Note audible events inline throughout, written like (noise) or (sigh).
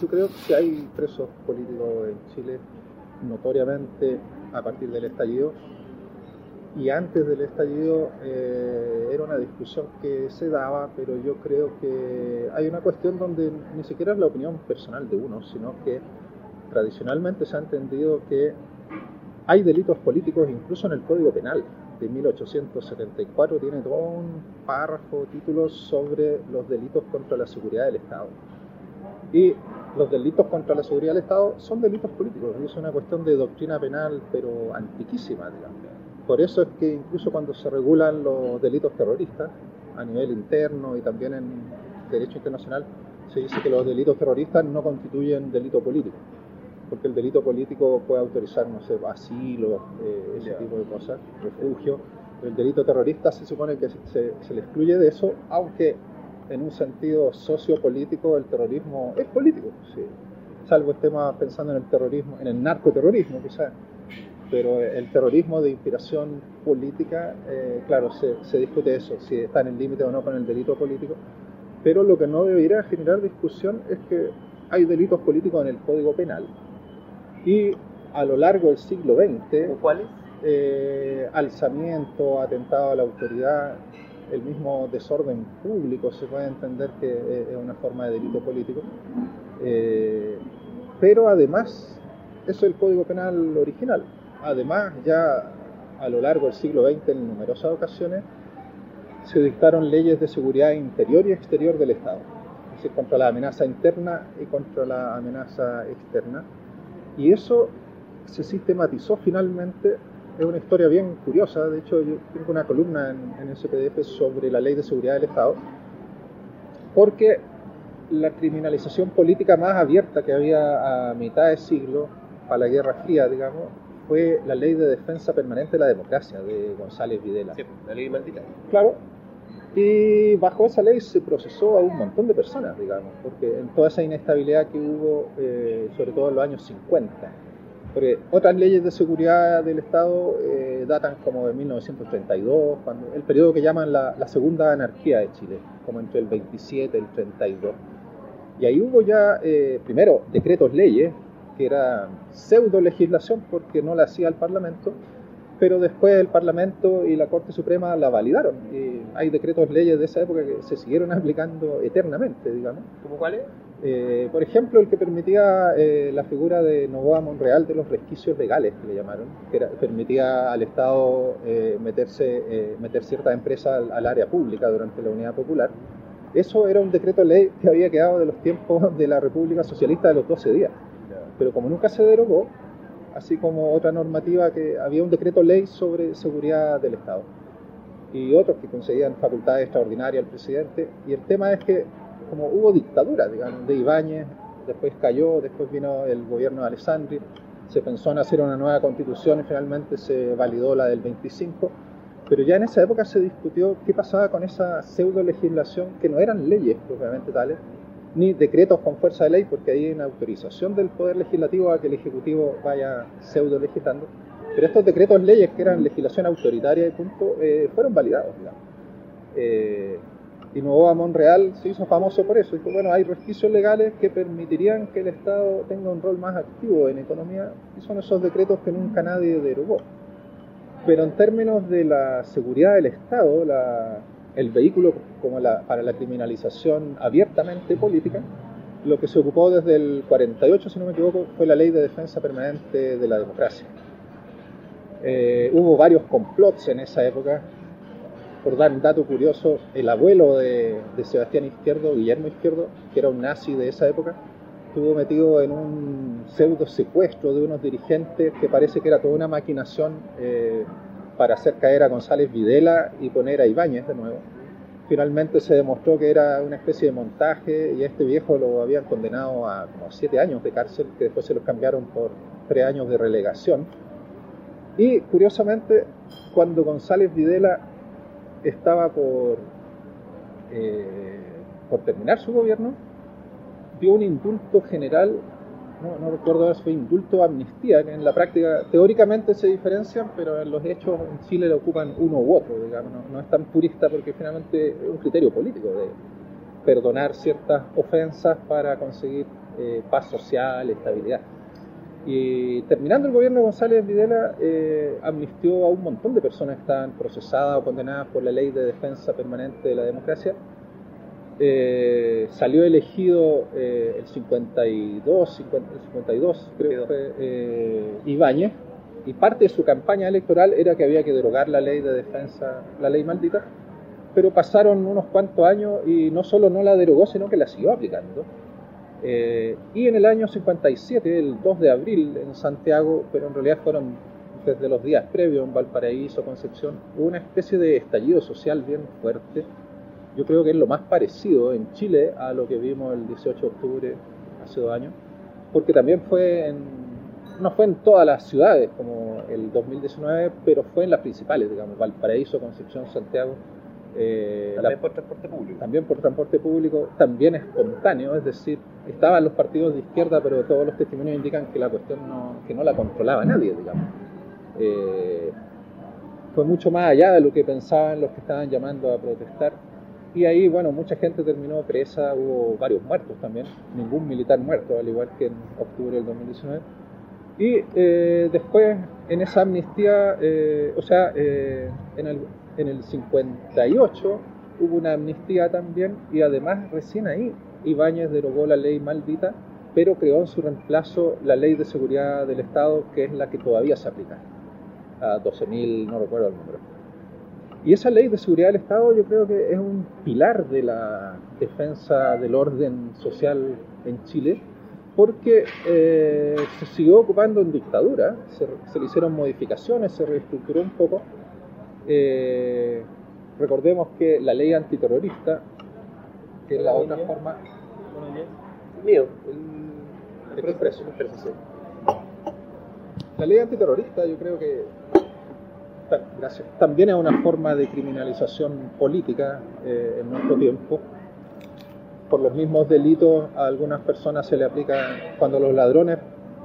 yo creo que hay presos políticos en Chile notoriamente a partir del estallido y antes del estallido eh, era una discusión que se daba, pero yo creo que hay una cuestión donde ni siquiera es la opinión personal de uno, sino que tradicionalmente se ha entendido que hay delitos políticos incluso en el Código Penal de 1874 tiene todo un párrafo, títulos sobre los delitos contra la seguridad del Estado. Y los delitos contra la seguridad del Estado son delitos políticos, es una cuestión de doctrina penal, pero antiquísima, digamos. Por eso es que incluso cuando se regulan los delitos terroristas, a nivel interno y también en derecho internacional, se dice que los delitos terroristas no constituyen delito político porque el delito político puede autorizar, no sé, asilo, eh, ese tipo de cosas, refugio. El delito terrorista se supone que se, le excluye de eso, aunque en un sentido sociopolítico el terrorismo es político, sí. salvo estemos pensando en el terrorismo, en el narcoterrorismo quizás, pero el terrorismo de inspiración política, eh, claro, se, se discute eso, si está en el límite o no con el delito político, pero lo que no debería generar discusión es que hay delitos políticos en el Código Penal, y a lo largo del siglo XX, ¿cuáles? Eh, alzamiento, atentado a la autoridad, el mismo desorden público, se puede entender que es una forma de delito político. Eh, pero además, eso es el Código Penal original. Además, ya a lo largo del siglo XX, en numerosas ocasiones, se dictaron leyes de seguridad interior y exterior del Estado, es decir, contra la amenaza interna y contra la amenaza externa y eso se sistematizó finalmente, es una historia bien curiosa, de hecho yo tengo una columna en, el CPDF sobre la ley de seguridad del Estado, porque la criminalización política más abierta que había a mitad de siglo, para la Guerra Fría, digamos, fue la ley de defensa permanente de la democracia de González Videla. Sí, la ley maldita. Claro, y bajo esa ley se procesó a un montón de personas, digamos, porque en toda esa inestabilidad que hubo, eh, sobre todo en los años 50. Porque otras leyes de seguridad del Estado eh, datan como de 1932, cuando, el periodo que llaman la, segunda anarquía de Chile, como entre el 27 y el 32. Y ahí hubo ya, eh, primero, decretos leyes, que era pseudo legislación porque no la hacía el Parlamento, pero después el Parlamento y la Corte Suprema la validaron. Y hay decretos leyes de esa época que se siguieron (laughs) aplicando eternamente, digamos. ¿Cómo cuáles? Eh, por ejemplo, el que permitía eh, la figura de Novoa Monreal de los resquicios legales, que le llamaron, que permitía al Estado eh, meterse, meter ciertas empresas al, área pública durante la Unidad Popular. Eso era un decreto ley que había quedado de los tiempos de la República Socialista de los 12 días. Pero como nunca se derogó, así como otra normativa que había un decreto ley sobre seguridad del Estado y otros que concedían facultades extraordinarias al presidente. Y el tema es que como hubo dictadura, digamos, de Ibáñez, después cayó, después vino el gobierno de Alessandri, se pensó en hacer una nueva constitución y finalmente se validó la del 25, pero ya en esa época se discutió qué pasaba con esa pseudo legislación que no eran leyes propiamente tales, ni decretos con fuerza de ley, porque hay una autorización del Poder Legislativo a que el Ejecutivo vaya pseudo legislando. Pero estos decretos leyes, que eran legislación autoritaria y punto, eh, fueron validados. Eh, y Nuevo Monreal se hizo famoso por eso. Dijo, bueno, hay resquicios legales que permitirían que el Estado tenga un rol más activo en economía, y son esos decretos que nunca nadie derogó. Pero en términos de la seguridad del Estado, la, el vehículo como para la criminalización abiertamente política, lo que se ocupó desde el 48, si no me equivoco, fue la ley de defensa permanente de la democracia. Eh, hubo varios complots en esa época. Por dar un dato curioso, el abuelo de, de, Sebastián Izquierdo, Guillermo Izquierdo, que era un nazi de esa época, estuvo metido en un pseudo secuestro de unos dirigentes que parece que era toda una maquinación eh, para hacer caer a González Videla y poner a Ibáñez de nuevo. Finalmente se demostró que era una especie de montaje y a este viejo lo habían condenado a como siete años de cárcel, que después se los cambiaron por tres años de relegación. Y curiosamente, cuando González Videla estaba por, eh, por terminar su gobierno, dio un indulto general no, recuerdo si fue indulto o amnistía, que en la práctica teóricamente se diferencian, pero en los hechos en Chile le ocupan uno u otro, no, es tan purista porque finalmente es un criterio político de perdonar ciertas ofensas para conseguir eh, paz social, estabilidad. Y terminando el gobierno de González Videla, eh, amnistió a un montón de personas que estaban procesadas o condenadas por la ley de defensa permanente de la democracia. Eh, salió elegido eh, el 52, el 52 creo que fue Ibáñez, y parte de su campaña electoral era que había que derogar la ley de defensa, la ley maldita, pero pasaron unos cuantos años y no solo no la derogó, sino que la siguió aplicando. Eh, y en el año 57, el 2 de abril, en Santiago, pero en realidad fueron desde los días previos en Valparaíso, Concepción, hubo una especie de estallido social bien fuerte. Yo creo que es lo más parecido en Chile a lo que vimos el 18 de octubre hace dos años, porque también fue en, no fue en todas las ciudades como el 2019, pero fue en las principales, digamos, Valparaíso, Concepción, Santiago eh, también por transporte público. También por transporte público, también espontáneo, es decir, estaban los partidos de izquierda, pero todos los testimonios indican que la cuestión no, que no la controlaba nadie, digamos. Eh, fue mucho más allá de lo que pensaban los que estaban llamando a protestar. Y ahí, bueno, mucha gente terminó presa, hubo varios muertos también, ningún militar muerto, al igual que en octubre del 2019. Y eh, después, en esa amnistía, o sea, en el, en el 58 hubo una amnistía también y además recién ahí Ibáñez derogó la ley maldita, pero creó en su reemplazo la ley de seguridad del Estado, que es la que todavía se aplica, a 12.000, no recuerdo el número. Y esa ley de seguridad del Estado yo creo que es un pilar de la defensa del orden social en Chile, porque eh, se siguió ocupando en dictadura, se, se le hicieron modificaciones, se reestructuró un poco, eh, recordemos que la ley antiterrorista, que es la otra forma. Mío, el, expreso. La ley antiterrorista, yo creo que gracias, también es una forma de criminalización política eh, en nuestro tiempo. Por los mismos delitos, a algunas personas se le aplica, cuando los ladrones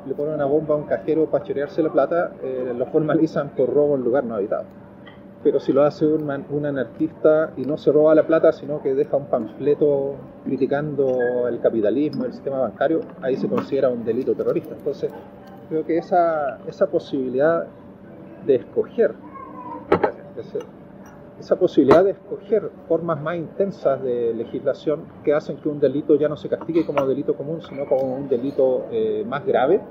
le ponen una bomba a un cajero para chorearse la plata, eh, lo formalizan por robo en lugar no habitado pero si lo hace un, un, anarquista y no se roba la plata, sino que deja un panfleto criticando el capitalismo, el sistema bancario, ahí se considera un delito terrorista. Entonces, creo que esa, esa posibilidad de escoger, esa posibilidad de escoger formas más intensas de legislación que hacen que un delito ya no se castigue como delito común, sino como un delito eh, más grave,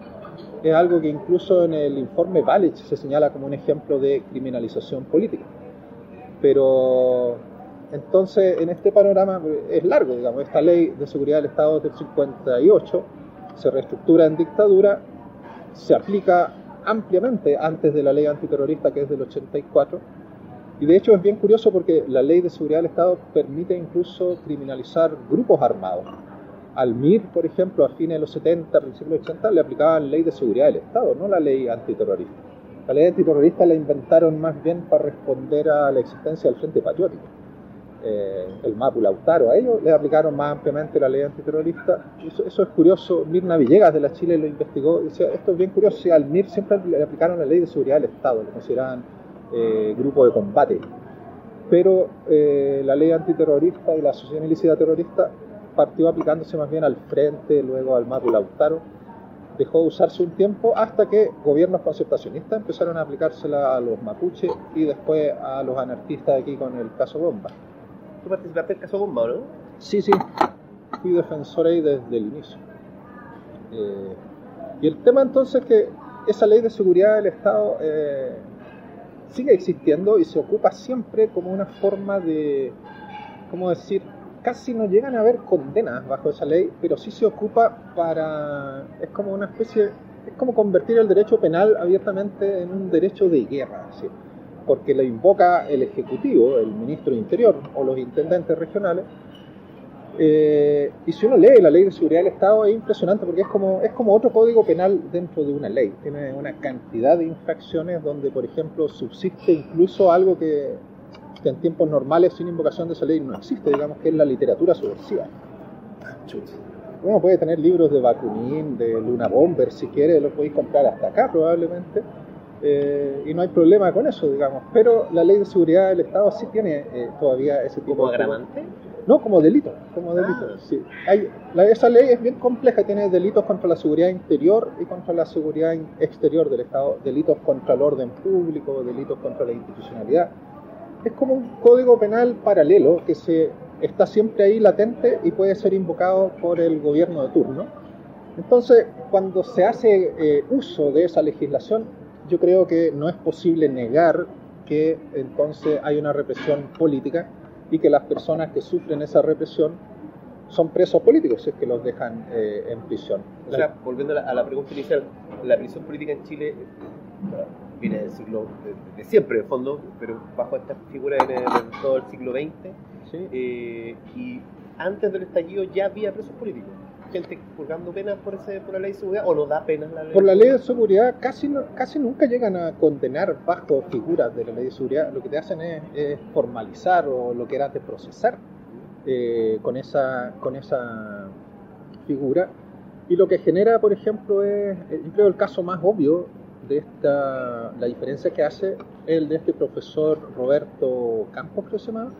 es algo que incluso en el informe Balich se señala como un ejemplo de criminalización política. Pero entonces, en este panorama es largo, digamos, esta ley de seguridad del Estado del 58 se reestructura en dictadura, se aplica ampliamente antes de la ley antiterrorista que es del 84, y de hecho es bien curioso porque la ley de seguridad del Estado permite incluso criminalizar grupos armados al MIR, por ejemplo, a fines de los 70, principios de los 80, le aplicaban ley de seguridad del Estado, no la ley antiterrorista. La ley antiterrorista la inventaron más bien para responder a la existencia del Frente Patriótico. Eh, el MAPU Lautaro, a ellos le aplicaron más ampliamente la ley antiterrorista. Eso, es curioso. Mirna Villegas de la Chile lo investigó. Decía, esto es bien curioso. al MIR siempre le aplicaron la ley de seguridad del Estado, lo consideraban eh, grupo de combate. Pero eh, la ley antiterrorista y la asociación ilícita terrorista partió aplicándose más bien al frente, luego al Mapu Lautaro. Dejó de usarse un tiempo hasta que gobiernos concertacionistas empezaron a aplicársela a los mapuches y después a los anarquistas aquí con el caso Bomba. ¿Tú participaste en el caso Bomba, no? Sí, sí. Fui defensor ahí desde el inicio. Eh, y el tema entonces es que esa ley de seguridad del Estado eh, sigue existiendo y se ocupa siempre como una forma de, ¿cómo decir?, casi no llegan a haber condenas bajo esa ley, pero sí se ocupa para... es como una especie... es como convertir el derecho penal abiertamente en un derecho de guerra, porque lo invoca el Ejecutivo, el Ministro de Interior o los intendentes regionales, eh, y si uno lee la ley de seguridad del Estado es impresionante porque es como, es como otro código penal dentro de una ley. Tiene una cantidad de infracciones donde, por ejemplo, subsiste incluso algo que que en tiempos normales sin invocación de esa ley no existe, digamos que es la literatura subversiva. Uno puede tener libros de Bakunin, de Luna Bomber, si quiere, los podéis comprar hasta acá probablemente, Eh, y no hay problema con eso, digamos. Pero la ley de seguridad del Estado sí tiene eh, todavía ese tipo ¿Como agravante? No, como delito. Como delito Ah. sí. Hay, la- esa ley es bien compleja, tiene delitos contra la seguridad interior y contra la seguridad exterior del Estado, delitos contra el orden público, delitos contra la institucionalidad. Es como un código penal paralelo que se está siempre ahí latente y puede ser invocado por el gobierno de turno. Entonces, cuando se hace eh, uso de esa legislación, yo creo que no es posible negar que entonces hay una represión política y que las personas que sufren esa represión son presos políticos si es que los dejan eh, en prisión. O sea, volviendo a la, a la pregunta inicial, la prisión política en Chile viene del siglo, de, de siempre, de fondo, pero bajo esta figura viene de todo el siglo XX. Sí. eh, y antes del estallido ya había presos políticos. Gente purgando penas por, ese, por la ley de seguridad o no da penas la ley Por la ley de seguridad casi, no- casi nunca llegan a condenar bajo figuras de la ley de seguridad. Lo que te hacen es, es formalizar o lo que era de procesar eh, con, esa, con esa figura. Y lo que genera, por ejemplo, es, eh, yo creo el caso más obvio de esta, la diferencia que hace el de este profesor Roberto Campos, creo que se llama,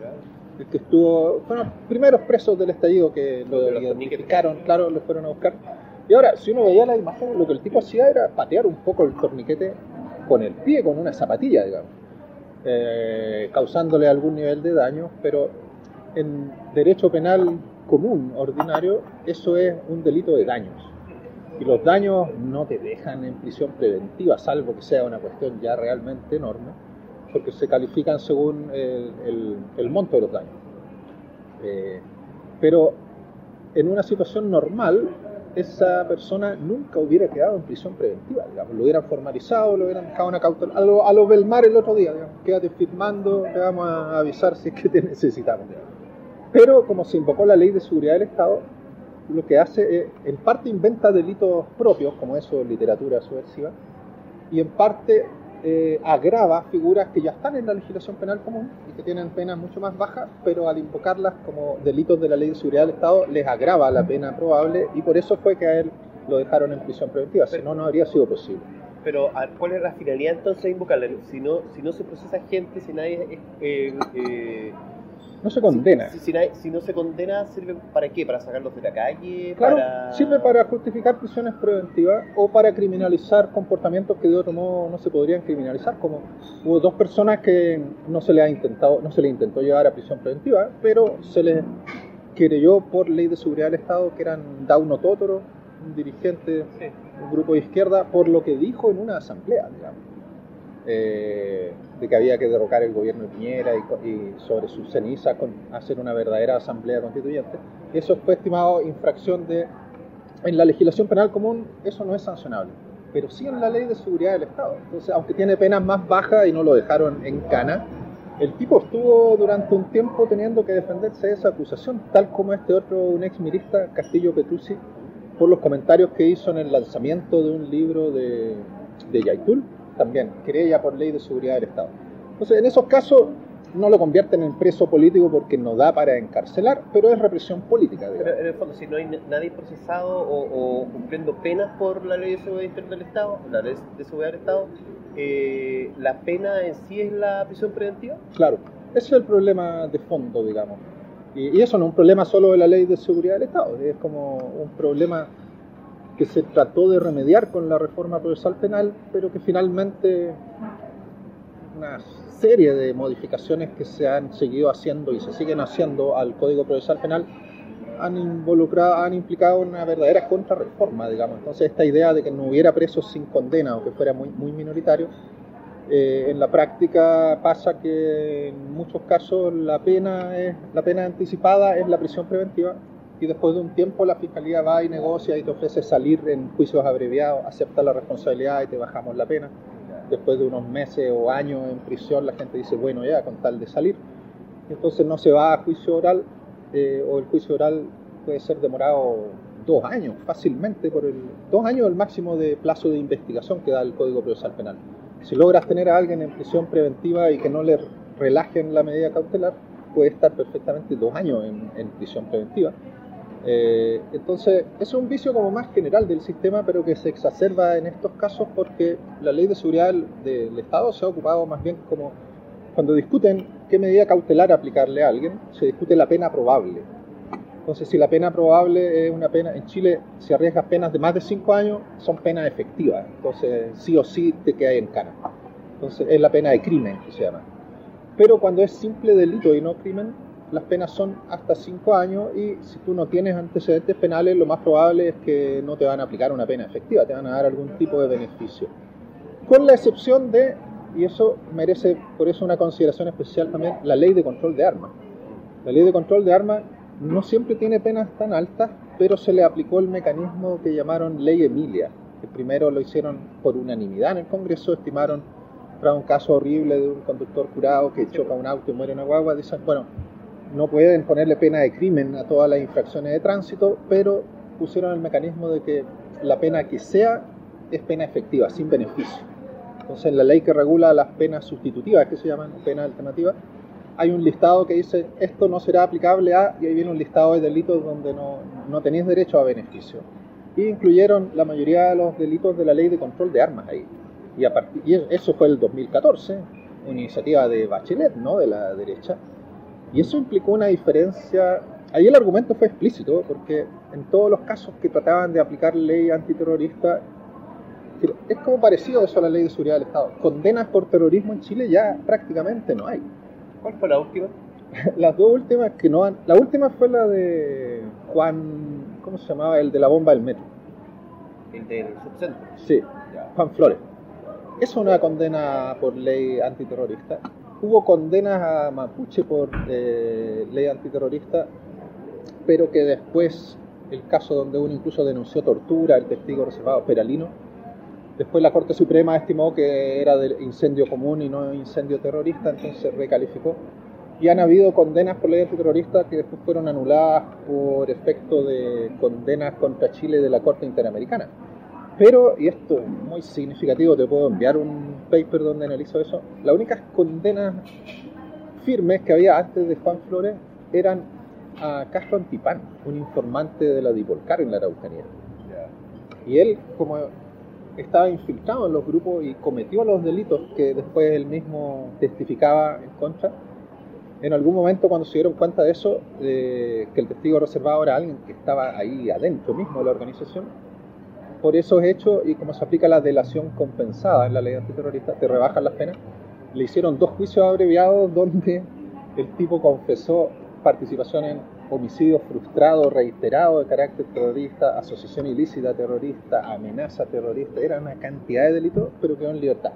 que estuvo, fueron los primeros presos del estallido que lo identificaron, claro, lo fueron a buscar. Y ahora, si uno veía las imágenes, lo que el tipo hacía era patear un poco el torniquete con el pie, con una zapatilla, digamos, eh, causándole algún nivel de daño, pero en derecho penal común, ordinario, eso es un delito de daños. Y los daños no te dejan en prisión preventiva, salvo que sea una cuestión ya realmente enorme, porque se califican según el, el- el monto de los daños. Eh, pero en una situación normal, esa persona nunca hubiera quedado en prisión preventiva, digamos, lo hubieran formalizado, lo hubieran dejado una cautelar, a lo, a lo Belmar el otro día, digamos, quédate firmando, te vamos a avisar si es que te necesitamos. digamos. Pero como se invocó la ley de seguridad del Estado, lo que hace es, en parte inventa delitos propios, como eso, literatura subversiva, y en parte eh, agrava figuras que ya están en la legislación penal común y que tienen penas mucho más bajas, pero al invocarlas como delitos de la ley de seguridad del Estado les agrava la pena probable y por eso fue que a él lo dejaron en prisión preventiva, si no, no habría sido posible. Pero, ¿cuál es la finalidad entonces de invocarla? Si no, si no se procesa gente, si nadie... eh, eh, No se condena. Si, si nadie- si no se condena, ¿sirve para qué? ¿Para sacarlos de la calle? Claro, para... sirve para justificar prisiones preventivas o para criminalizar comportamientos que de otro modo no se podrían criminalizar, como hubo dos personas que no se les ha intentado, no se les intentó llevar a prisión preventiva, pero se les querelló por ley de seguridad del Estado que eran Dauno Totoro, un dirigente Sí. un grupo de izquierda, por lo que dijo en una asamblea, digamos, eh, de que había que derrocar el gobierno de Piñera y, y sobre sus cenizas con, hacer una verdadera asamblea constituyente. Eso fue estimado infracción de... En la legislación penal común eso no es sancionable, pero sí en la ley de seguridad del Estado. Entonces, aunque tiene penas más bajas y no lo dejaron en cana, el tipo estuvo durante un tiempo teniendo que defenderse de esa acusación, tal como este otro, un ex mirista, Castillo Petrucci, por los comentarios que hizo en el lanzamiento de un libro de, de Yaitul, también, querella por ley de seguridad del Estado. Entonces, en esos casos no lo convierten en preso político porque no da para encarcelar, pero es represión política. digamos. Pero en el fondo, si no hay na- nadie procesado o, o cumpliendo penas por la ley de seguridad interior del Estado, la ley de seguridad del Estado, eh, ¿la pena en sí es la prisión preventiva? Claro, ese es el problema de fondo, digamos. Y, y eso no es un problema solo de la ley de seguridad del Estado, es como un problema que se trató de remediar con la reforma procesal penal, pero que finalmente una serie de modificaciones que se han seguido haciendo y se siguen haciendo al Código Procesal Penal han involucrado, han implicado una verdadera contrarreforma, digamos. Entonces esta idea de que no hubiera presos sin condena o que fuera muy, minoritario, eh, en la práctica pasa que en muchos casos la pena es la pena anticipada es la prisión preventiva y después de un tiempo la fiscalía va y negocia y te ofrece salir en juicios abreviados, acepta la responsabilidad y te bajamos la pena. Después de unos meses o años en prisión la gente dice, bueno, ya, con tal de salir. Entonces no se va a juicio oral eh, o el juicio oral puede ser demorado dos años fácilmente, por el dos años el máximo de plazo de investigación que da el Código Procesal Penal. Si logras tener a alguien en prisión preventiva y que no le relajen la medida cautelar, puede estar perfectamente dos años en, en prisión preventiva. Eh, entonces, es un vicio como más general del sistema, pero que se exacerba en estos casos porque la ley de seguridad del Estado se ha ocupado más bien como cuando discuten qué medida cautelar aplicarle a alguien, se discute la pena probable. Entonces, si la pena probable es una pena, en Chile, si arriesgas penas de más de 5 años, son penas efectivas. Entonces, sí o sí te quedas en cara. Entonces, es la pena de crimen que se llama. Pero cuando es simple delito y no crimen, las penas son hasta 5 años y si tú no tienes antecedentes penales, lo más probable es que no te van a aplicar una pena efectiva, te van a dar algún tipo de beneficio. Con la excepción de, y eso merece por eso una consideración especial también, la ley de control de armas. La ley de control de armas no siempre tiene penas tan altas, pero se le aplicó el mecanismo que llamaron ley Emilia, que primero lo hicieron por unanimidad en el Congreso, estimaron para un caso horrible de un conductor curado que choca un auto y muere una guagua, dicen, bueno, no pueden ponerle pena de crimen a todas las infracciones de tránsito, pero pusieron el mecanismo de que la pena que sea es pena efectiva, sin beneficio. Entonces, en la ley que regula las penas sustitutivas, que se llaman penas alternativas, hay un listado que dice esto no será aplicable a, y ahí viene un listado de delitos donde no, no tenéis derecho a beneficio. Y incluyeron la mayoría de los delitos de la ley de control de armas ahí. Y, a y eso fue el 2014, una iniciativa de Bachelet, ¿no? de la derecha, y eso implicó una diferencia. Ahí el argumento fue explícito, porque en todos los casos que trataban de aplicar ley antiterrorista, es como parecido eso a la ley de seguridad del Estado. Condenas por terrorismo en Chile ya prácticamente no hay. ¿Cuál fue la última? (laughs) Las dos últimas que no han. La última fue la de Juan. ¿Cómo se llamaba? El de la bomba del metro. El del subcentro. Sí, Juan Flores. Es una condena por ley antiterrorista hubo condenas a Mapuche por eh, ley antiterrorista, pero que después, el caso donde uno incluso denunció tortura, el testigo reservado Peralino, después la Corte Suprema estimó que era de incendio común y no incendio terrorista, entonces recalificó. Y han habido condenas por ley antiterrorista que después fueron anuladas por efecto de condenas contra Chile de la Corte Interamericana. Pero, y esto es muy significativo, te puedo enviar un paper donde analizo eso, las únicas condenas firmes que había antes de Juan Flores eran a Castro Antipán, un informante de la Dipolcar en la Araucanía. Y él, como estaba infiltrado en los grupos y cometió los delitos que después él mismo testificaba en contra, en algún momento cuando se dieron cuenta de eso, que el testigo reservado era alguien que estaba ahí adentro mismo de la organización, por esos hechos y como se aplica la delación compensada en la ley antiterrorista, te rebajan las penas. Le hicieron dos juicios abreviados donde el tipo confesó participación en homicidio frustrado, reiterado de carácter terrorista, asociación ilícita terrorista, amenaza terrorista, era una cantidad de delitos, pero quedó en libertad.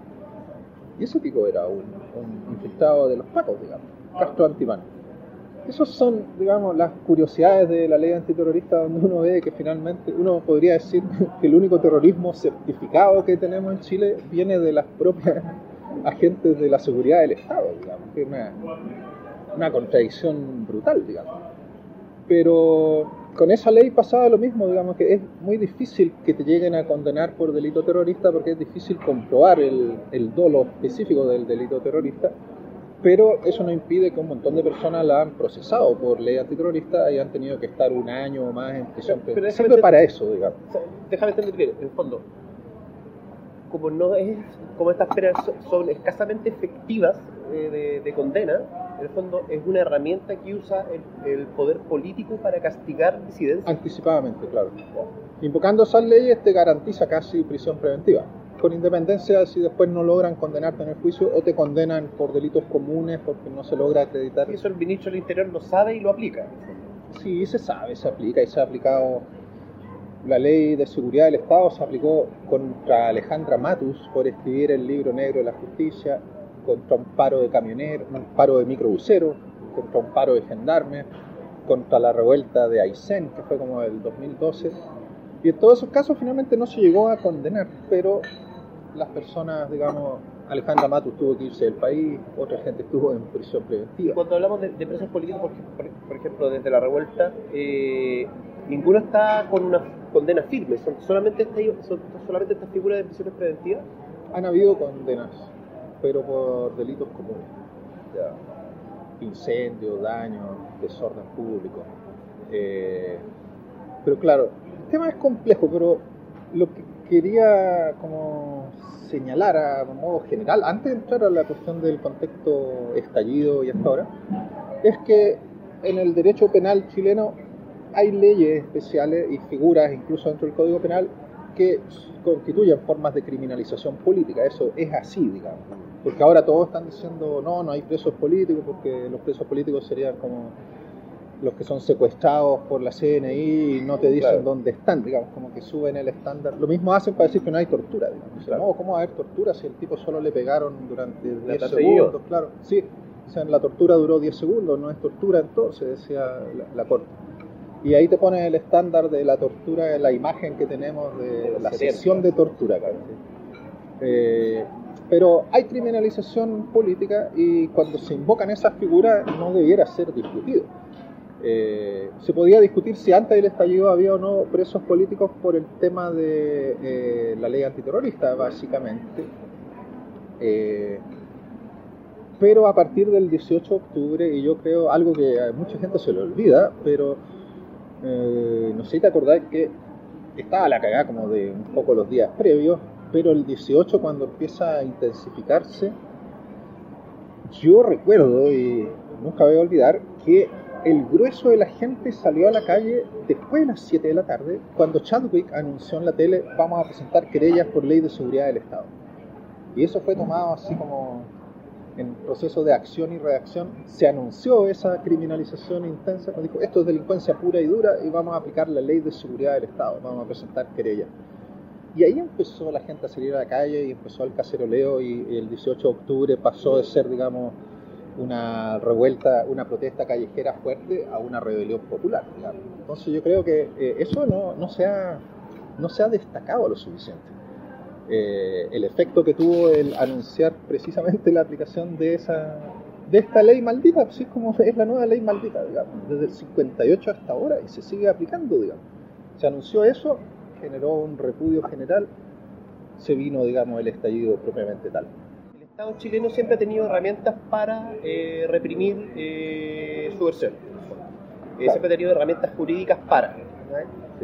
Y ese tipo era un, infiltrado de los pacos, digamos, Castro Antimano. Esas son, digamos, las curiosidades de la ley antiterrorista donde uno ve que finalmente uno podría decir (laughs) que el único terrorismo certificado que tenemos en Chile viene de las propias (laughs) agentes de la seguridad del Estado, digamos, que es una, una contradicción brutal, digamos. Pero con esa ley pasaba lo mismo, digamos que es muy difícil que te lleguen a condenar por delito terrorista porque es difícil comprobar el, el dolo específico del delito terrorista pero eso no impide que un montón de personas la han procesado por ley antiterrorista y han tenido que estar un año o más en prisión. Pero, pero sirve para eso, digamos. Déjame entender bien, en el fondo, como no es, como estas penas son, escasamente efectivas eh, de, condena, en el fondo es una herramienta que usa el, poder político para castigar disidencias. Anticipadamente, claro. Invocando esas leyes te garantiza casi prisión preventiva con independencia si después no logran condenarte en el juicio o te condenan por delitos comunes porque no se logra acreditar. Eso el ministro del Interior lo sabe y lo aplica. Sí, se sabe, se aplica y se ha aplicado. La ley de seguridad del Estado se aplicó contra Alejandra Matus por escribir el libro negro de la justicia, contra un paro de camioneros, un paro de microbuseros, contra un paro de gendarmes, contra la revuelta de Aysén, que fue como el 2012. Y en todos esos casos finalmente no se llegó a condenar, pero las personas, digamos, Alejandra Matus tuvo que irse del país, otra gente estuvo en prisión preventiva. Cuando hablamos de, presos políticos, por, ejemplo, desde la revuelta, eh, ninguno está con una condena firme, son solamente, estas, son solamente estas figuras de prisiones preventivas. Han habido condenas, pero por delitos comunes. incendio, daño, desorden público. Eh, Pero claro, el tema es complejo, pero lo que quería como señalar a modo general, antes de entrar a la cuestión del contexto estallido y hasta ahora, es que en el derecho penal chileno hay leyes especiales y figuras, incluso dentro del Código Penal, que constituyen formas de criminalización política. Eso es así, digamos. Porque ahora todos están diciendo, no, no hay presos políticos, porque los presos políticos serían como los que son secuestrados por la CNI y no te dicen dónde están, digamos, como que suben el estándar. Lo mismo hacen para decir que no hay tortura, digamos. No, ¿cómo va a haber tortura si el tipo solo le pegaron durante 10 segundos? Claro, sí. O sea, la tortura duró 10 segundos, no es tortura entonces, decía la, corte. Y ahí te pones el estándar de la tortura, la imagen que tenemos de la sesión de tortura. Claro. Eh, pero hay criminalización política y cuando se invocan esas figuras no debiera ser discutido. Eh, se podía discutir si antes del estallido había o no presos políticos por el tema de eh, la ley antiterrorista, básicamente. Eh, pero a partir del 18 de octubre, y yo creo algo que a mucha gente se le olvida, pero no sé si te acordás que estaba la cagada como de un poco los días previos, pero el 18 cuando empieza a intensificarse, yo recuerdo y nunca voy a olvidar que el grueso de la gente salió a la calle después de las 7 de la tarde, cuando Chadwick anunció en la tele, vamos a presentar querellas por ley de seguridad del Estado. Y eso fue tomado así como en proceso de acción y reacción. Se anunció esa criminalización intensa, nos dijo, esto es delincuencia pura y dura y vamos a aplicar la ley de seguridad del Estado, vamos a presentar querellas. Y ahí empezó la gente a salir a la calle y empezó el caceroleo y el 18 de octubre pasó de ser, digamos, una revuelta, una protesta callejera fuerte a una rebelión popular. Entonces yo creo que eh, eso no, no, se ha, no destacado lo suficiente. Eh, el efecto que tuvo el anunciar precisamente la aplicación de esa de esta ley maldita, así es como es la nueva ley maldita, digamos, desde el 58 hasta ahora y se sigue aplicando, digamos. Se anunció eso, generó un repudio general, se vino, digamos, el estallido propiamente tal. El Estado chileno siempre ha tenido herramientas para eh, reprimir eh, su versión. Eh, siempre ha tenido herramientas jurídicas para.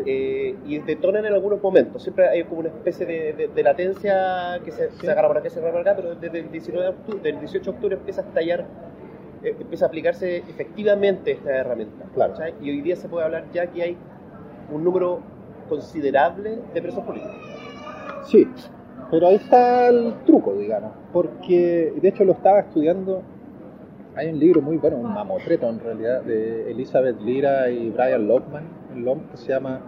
y detonan en algunos momentos. Siempre hay como una especie de, latencia que se, agarra por acá, se agarra por acá, pero desde el, 19 de octubre, del 18 de octubre empieza a estallar, empieza a aplicarse efectivamente esta herramienta. Claro. Y hoy día se puede hablar ya que hay un número considerable de presos políticos. Sí, pero ahí está el truco, digamos, porque de hecho lo estaba estudiando. Hay un libro muy bueno, un mamotreto en realidad, de Elizabeth Lira y Brian Lockman, que se llama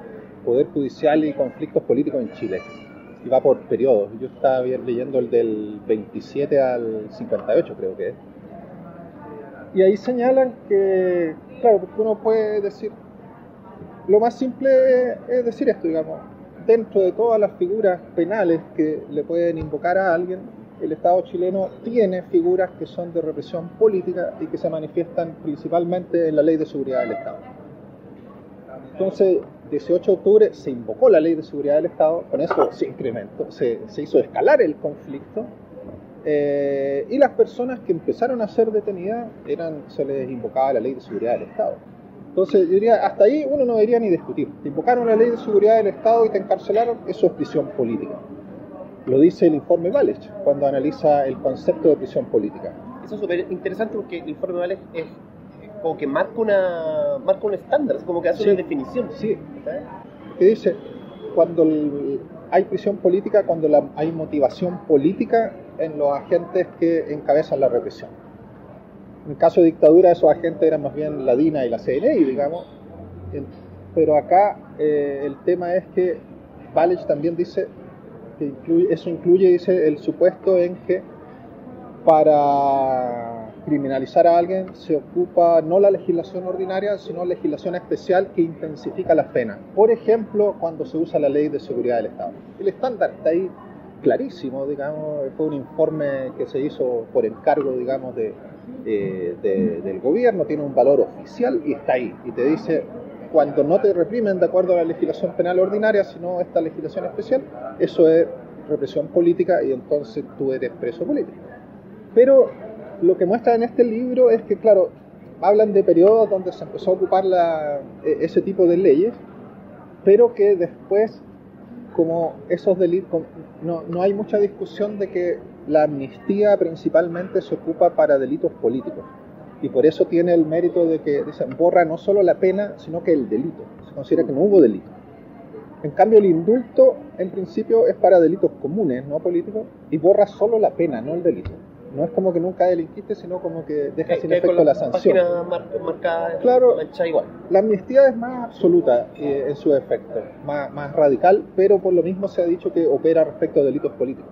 Poder Judicial y Conflictos Políticos en Chile. Y va por periodos. Yo estaba leyendo el del 27 al 58, creo que es. Y ahí señalan que, claro, uno puede decir, lo más simple es decir esto, digamos, dentro de todas las figuras penales que le pueden invocar a alguien, el Estado chileno tiene figuras que son de represión política y que se manifiestan principalmente en la Ley de Seguridad del Estado. Entonces, 18 de octubre se invocó la Ley de Seguridad del Estado, con eso se incrementó, se, hizo escalar el conflicto, eh, y las personas que empezaron a ser detenidas eran, se les invocaba la Ley de Seguridad del Estado. Entonces, yo diría, hasta ahí uno no debería ni discutir. Te invocaron la ley de seguridad del Estado y te encarcelaron, eso es prisión política. Lo dice el informe Valech cuando analiza el concepto de prisión política. Eso es súper interesante porque el informe Valech es como que marca, una, marca un estándar, es como que hace una definición. Sí. Que dice, cuando hay prisión política, cuando hay motivación política en los agentes que encabezan la represión. En caso de dictadura, esos agentes eran más bien la DINA y la CNI, digamos. Pero acá eh, el tema es que Valech también dice que eso incluye, dice, el supuesto en que para criminalizar a alguien se ocupa no la legislación ordinaria, sino legislación especial que intensifica las penas. Por ejemplo, cuando se usa la ley de seguridad del Estado. El estándar está ahí clarísimo, digamos, fue un informe que se hizo por encargo, digamos, de, eh, del gobierno, tiene un valor oficial y está ahí. Y te dice, cuando no te reprimen de acuerdo a la legislación penal ordinaria, sino esta legislación especial, eso es represión política y entonces tú eres preso político. Pero lo que muestra en este libro es que, claro, hablan de periodos donde se empezó a ocupar la, e, ese tipo de leyes pero que después, como esos delitos, no, no hay mucha discusión de que la amnistía principalmente se ocupa para delitos políticos. Y por eso tiene el mérito de que borra no solo la pena, sino que el delito. Se considera que no hubo delito. En cambio, el indulto, en principio, es para delitos comunes, no políticos, y borra solo la pena, no el delito. No es como que nunca delinquiste, sino como que deja sin efecto la sanción. claro, igual. La amnistía es más absoluta eh, en su efecto, más, más radical, pero por lo mismo se ha dicho que opera respecto a delitos políticos.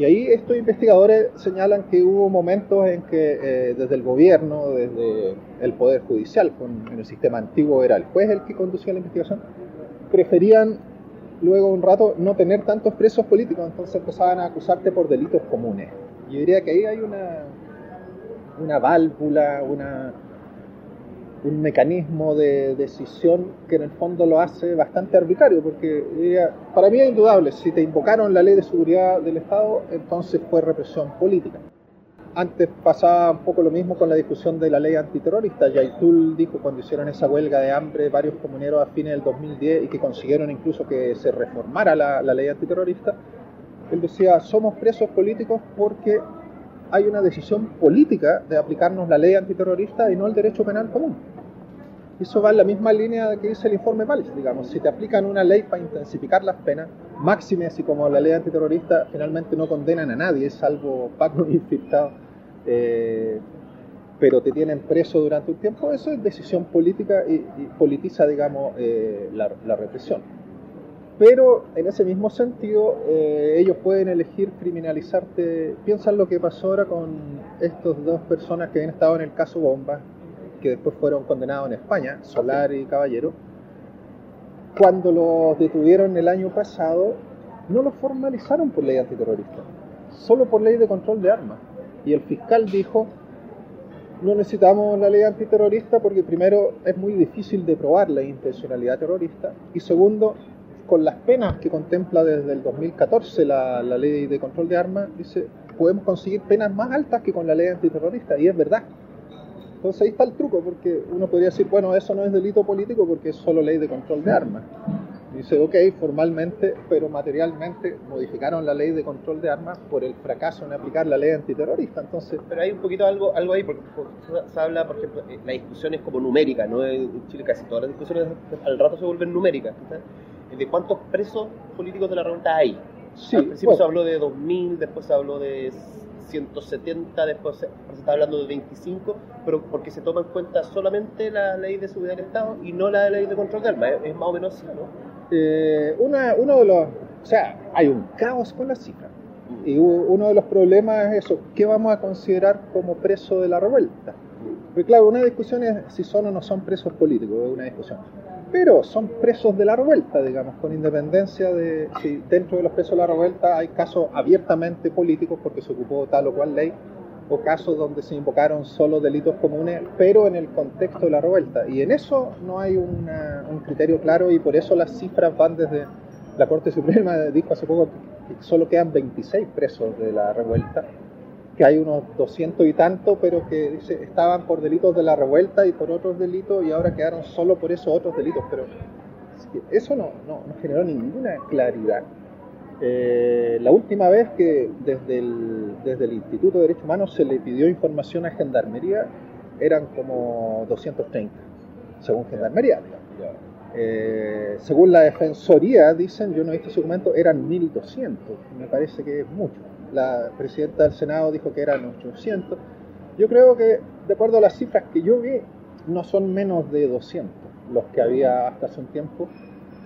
Y ahí estos investigadores señalan que hubo momentos en que eh, desde el gobierno, desde el Poder Judicial, con, en el sistema antiguo era el juez el que conducía la investigación, preferían luego un rato no tener tantos presos políticos, entonces empezaban a acusarte por delitos comunes. Yo diría que ahí hay una, una válvula, una, un mecanismo de decisión que en el fondo lo hace bastante arbitrario, porque para mí es indudable, si te invocaron la ley de seguridad del Estado, entonces fue represión política. Antes pasaba un poco lo mismo con la discusión de la ley antiterrorista. Yaitul dijo cuando hicieron esa huelga de hambre varios comuneros a fines del 2010 y que consiguieron incluso que se reformara la, la ley antiterrorista, él decía, somos presos políticos porque hay una decisión política de aplicarnos la ley antiterrorista y no el derecho penal común. Eso va en la misma línea que dice el informe Valls, digamos, si te aplican una ley para intensificar las penas, máxime así como la ley antiterrorista finalmente no condenan a nadie, salvo Paco (laughs) infiltrado, eh, pero te tienen preso durante un tiempo, eso es decisión política y, politiza, digamos, eh, la represión. Pero en ese mismo sentido, eh, ellos pueden elegir criminalizarte. Piensan lo que pasó ahora con estas dos personas que han estado en el caso Bomba, que después fueron condenados en España, Solar y Caballero. Cuando los detuvieron el año pasado, no los formalizaron por ley antiterrorista, solo por ley de control de armas. Y el fiscal dijo, no necesitamos la ley antiterrorista porque primero es muy difícil de probar la intencionalidad terrorista y segundo, con las penas que contempla desde el 2014 la, ley de control de armas, dice, podemos conseguir penas más altas que con la ley antiterrorista, y es verdad. Entonces ahí está el truco, porque uno podría decir, bueno, eso no es delito político porque es solo ley de control de armas. Dice, ok, formalmente, pero materialmente modificaron la ley de control de armas por el fracaso en aplicar la ley antiterrorista. Entonces, pero hay un poquito algo, algo ahí, porque se habla, por ejemplo, eh, la discusión es como numérica, ¿no? En Chile casi todas las discusiones al rato se vuelven numéricas de cuántos presos políticos de la revuelta hay. Sí, Al principio se habló de 2.000, después se habló de 170, después se, está hablando de 25, pero porque se toma en cuenta solamente la ley de seguridad del Estado y no la ley de control de armas. Es, más o menos así, ¿no? Eh, una, uno de los. O sea, hay un caos con las cifras. Y uno de los problemas es eso: ¿qué vamos a considerar como preso de la revuelta? Porque, claro, una discusión es si son o no son presos políticos, es una discusión pero son presos de la revuelta, digamos, con independencia de si dentro de los presos de la revuelta hay casos abiertamente políticos porque se ocupó tal o cual ley, o casos donde se invocaron solo delitos comunes, pero en el contexto de la revuelta. Y en eso no hay un criterio claro y por eso las cifras van desde la Corte Suprema, dijo hace poco que solo quedan 26 presos de la revuelta que hay unos 200 y tanto, pero que dice, estaban por delitos de la revuelta y por otros delitos y ahora quedaron solo por esos otros delitos. Pero eso no, no, generó ninguna claridad. Eh, la última vez que desde el, desde el Instituto de Derechos Humanos se le pidió información a Gendarmería eran como 230, según Gendarmería. Eh, según la Defensoría, dicen, yo no he visto ese documento, eran 1200. Me parece que es mucho la presidenta del Senado dijo que eran 800. Yo creo que, de acuerdo a las cifras que yo vi, no son menos de 200 los que había hasta hace un tiempo,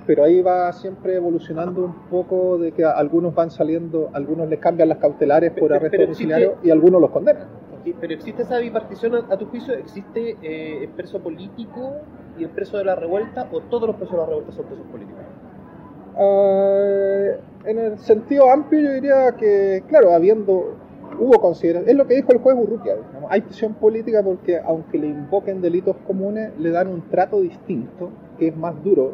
pero ahí va siempre evolucionando un poco de que algunos van saliendo, algunos les cambian las cautelares por arresto domiciliario y algunos los condenan. Pero existe esa bipartición a, tu juicio, existe eh, el preso político y el preso de la revuelta, o todos los presos de la revuelta son presos políticos. Uh, en el sentido amplio yo diría que, claro, habiendo, hubo consideración, es lo que dijo el juez Urrutia, hay presión política porque aunque le invoquen delitos comunes, le dan un trato distinto, que es más duro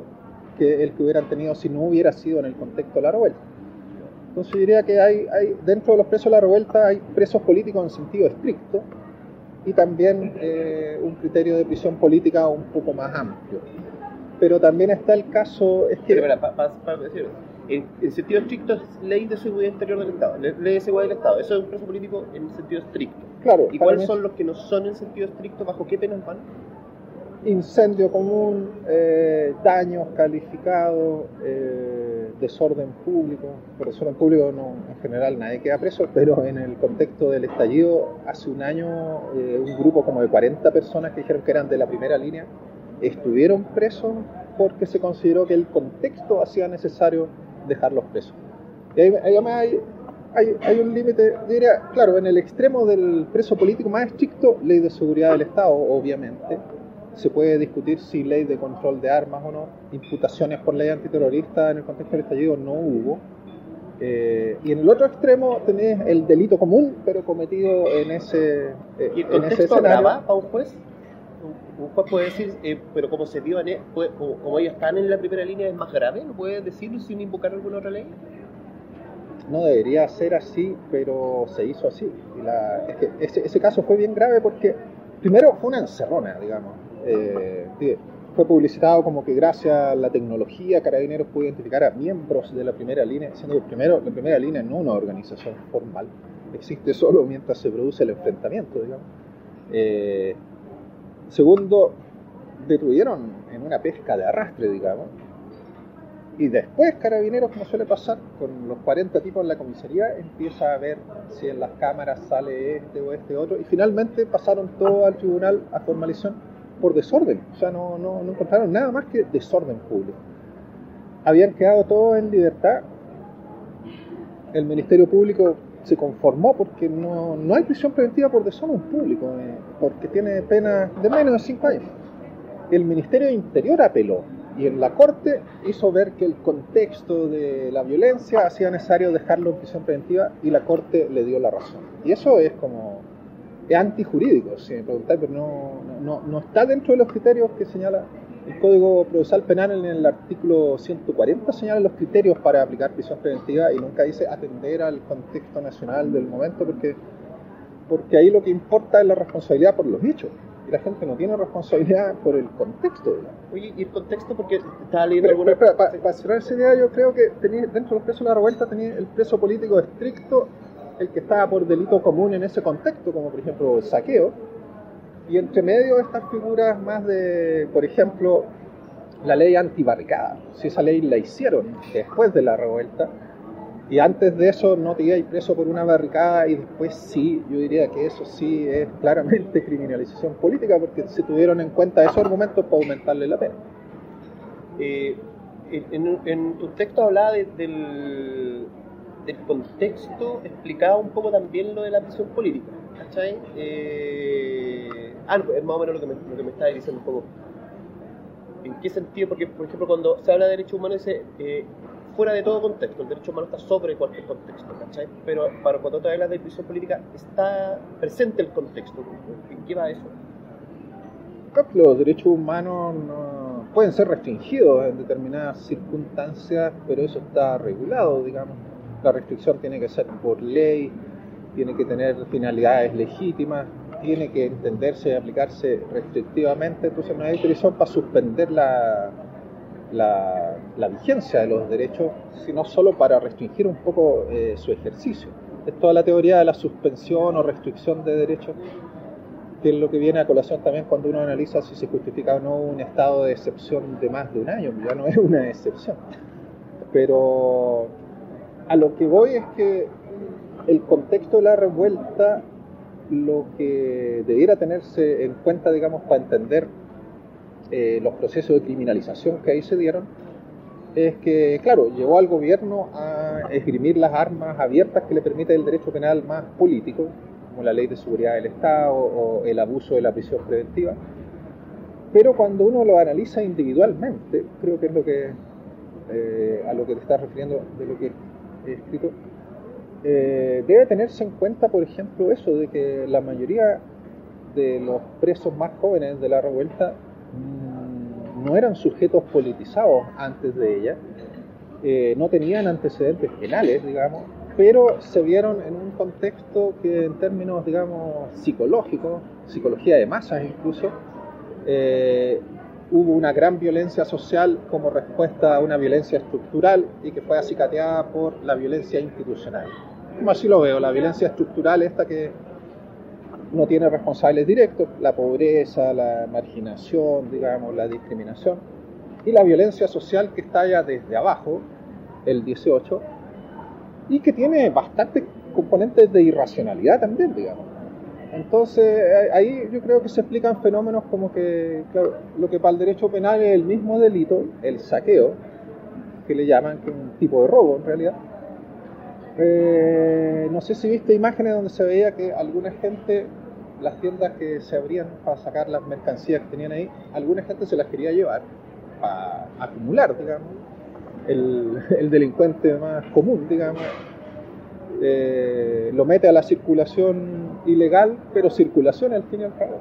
que el que hubieran tenido si no hubiera sido en el contexto de la revuelta. Entonces yo diría que hay, hay dentro de los presos de la revuelta hay presos políticos en sentido estricto y también eh, un criterio de prisión política un poco más amplio. Pero también está el caso... Es que, Pero, para, para, para decir, en, en sentido estricto es ley de seguridad interior del Estado, le- ley de seguridad del Estado. Eso es un preso político en sentido estricto. claro, ¿Y cuáles son los que no son en sentido estricto? ¿Bajo qué penas van? incendio común, eh, daños calificados, eh, desorden público. Por desorden público no, en general nadie queda preso, pero en el contexto del estallido, hace un año eh, un grupo como de 40 personas que dijeron que eran de la primera línea estuvieron presos porque se consideró que el contexto hacía necesario dejarlos presos. Y ahí, hay, hay, hay un límite, diría, claro, en el extremo del preso político más estricto, ley de seguridad del Estado, obviamente. Se puede discutir si ley de control de armas o no. Imputaciones por ley antiterrorista en el contexto del estallido no hubo. Eh, y en el otro extremo tenés el delito común, pero cometido en ese, eh, ¿Y el en ese escenario. agrava a un juez? Juez puede decir, eh, pero como se dio e- como, ellos están en la primera línea, es más grave, ¿lo puede decir sin invocar alguna otra ley? no debería ser así, pero se hizo así. Y la- es que ese, ese caso fue bien grave porque, primero, fue una encerrona, digamos. Eh, fue publicitado como que gracias a la tecnología Carabineros pudo identificar a miembros de la primera línea, siendo que primero, la primera línea no una organización formal, existe solo mientras se produce el enfrentamiento, digamos. Eh, segundo, detuvieron en una pesca de arrastre, digamos, y después Carabineros, como suele pasar, con los 40 tipos en la comisaría, empieza a ver si en las cámaras sale este o este otro, y finalmente pasaron todo al tribunal a formalización por desorden, o sea, no, no, no encontraron nada más que desorden público. Habían quedado todos en libertad, el Ministerio Público se conformó porque no, no hay prisión preventiva por desorden público, eh, porque tiene pena de menos de 5 años. El Ministerio de Interior apeló y en la Corte hizo ver que el contexto de la violencia hacía necesario dejarlo en prisión preventiva y la Corte le dio la razón. Y eso es como es antijurídico, si me preguntáis, pero no, no, no está dentro de los criterios que señala el Código Procesal Penal en el artículo 140, señala los criterios para aplicar prisión preventiva y nunca dice atender al contexto nacional del momento, porque, porque ahí lo que importa es la responsabilidad por los hechos. Y la gente no tiene responsabilidad por el contexto. Oye, y el contexto, porque estaba leyendo Pero, alguna... pero, espera, para cerrar esa idea, yo creo que tenía, dentro de los presos de la revuelta tenía el preso político estricto, el que estaba por delito común en ese contexto, como por ejemplo el saqueo, y entre medio estas figuras más de, por ejemplo, la ley antibarricada. Si esa ley la hicieron después de la revuelta, y antes de eso no te ibas preso por una barricada, y después sí, yo diría que eso sí es claramente (laughs) criminalización política, porque se tuvieron en cuenta esos argumentos para aumentarle la pena. Eh, en, en- tu texto hablaba de- del, del contexto, explicaba un poco también lo de la prisión política, ¿cachai? Eh, no, es más o menos lo que me, lo que me estaba diciendo un poco. ¿En qué sentido? Porque, por ejemplo, cuando se habla de derechos humanos, dice eh, fuera de todo contexto, el derecho humano está sobre cualquier contexto, ¿cachai? Pero para cuando te hablas de prisión política, está presente el contexto. ¿En qué va eso? Los derechos humanos no- pueden ser restringidos en determinadas circunstancias, pero eso está regulado, digamos. La restricción tiene que ser por ley, tiene que tener finalidades legítimas, tiene que entenderse y aplicarse restrictivamente, entonces no hay autorización para suspender la, vigencia de los derechos, sino solo para restringir un poco eh, su ejercicio. Es toda la teoría de la suspensión o restricción de derechos que es lo que viene a colación también cuando uno analiza si se justifica o no un estado de excepción de más de un año, ya no es una excepción. Pero a lo que voy es que el contexto de la revuelta, lo que debiera tenerse en cuenta, digamos, para entender eh, los procesos de criminalización que ahí se dieron, es que, claro, llevó al gobierno a esgrimir las armas abiertas que le permite el derecho penal más político, como la ley de seguridad del Estado o el abuso de la prisión preventiva. Pero cuando uno lo analiza individualmente, creo que es lo que eh, a lo que te estás refiriendo de lo que he escrito, eh, debe tenerse en cuenta, por ejemplo, eso de que la mayoría de los presos más jóvenes de la revuelta mm, no eran sujetos politizados antes de ella, eh, no tenían antecedentes penales, digamos, pero se vieron en un contexto que en términos, digamos, psicológicos, psicología de masas incluso, eh, hubo una gran violencia social como respuesta a una violencia estructural y que fue acicateada por la violencia institucional. Como así lo veo, la violencia estructural esta que no tiene responsables directos, la pobreza, la marginación, digamos, la discriminación, y la violencia social que estalla desde abajo, el 18, y que tiene bastantes componentes de irracionalidad también, digamos. Entonces, ahí yo creo que se explican fenómenos como que, claro, lo que para el derecho penal es el mismo delito, el saqueo, que le llaman, un tipo de robo en realidad. Eh, no sé si viste imágenes donde se veía que alguna gente, las tiendas que se abrían para sacar las mercancías que tenían ahí, alguna gente se las quería llevar para acumular, digamos. El, (laughs) el delincuente más común, digamos, eh, lo mete a la circulación ilegal, pero circulación al fin y al cabo.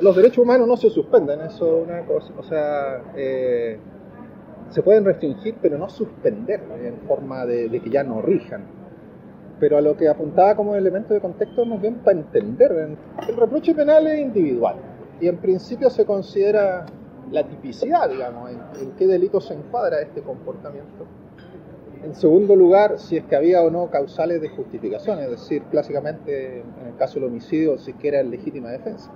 Los derechos humanos no se suspenden, eso es una cosa, o sea, eh, se pueden restringir, pero no suspender en forma de, que ya no rijan. Pero a lo que apuntaba como elemento de contexto, más bien para entender. El reproche penal es individual y en principio se considera la tipicidad, digamos, en qué delito se encuadra este comportamiento. En segundo lugar, si es que había o no causales de justificación, es decir, clásicamente en el caso del homicidio, si que era en legítima defensa.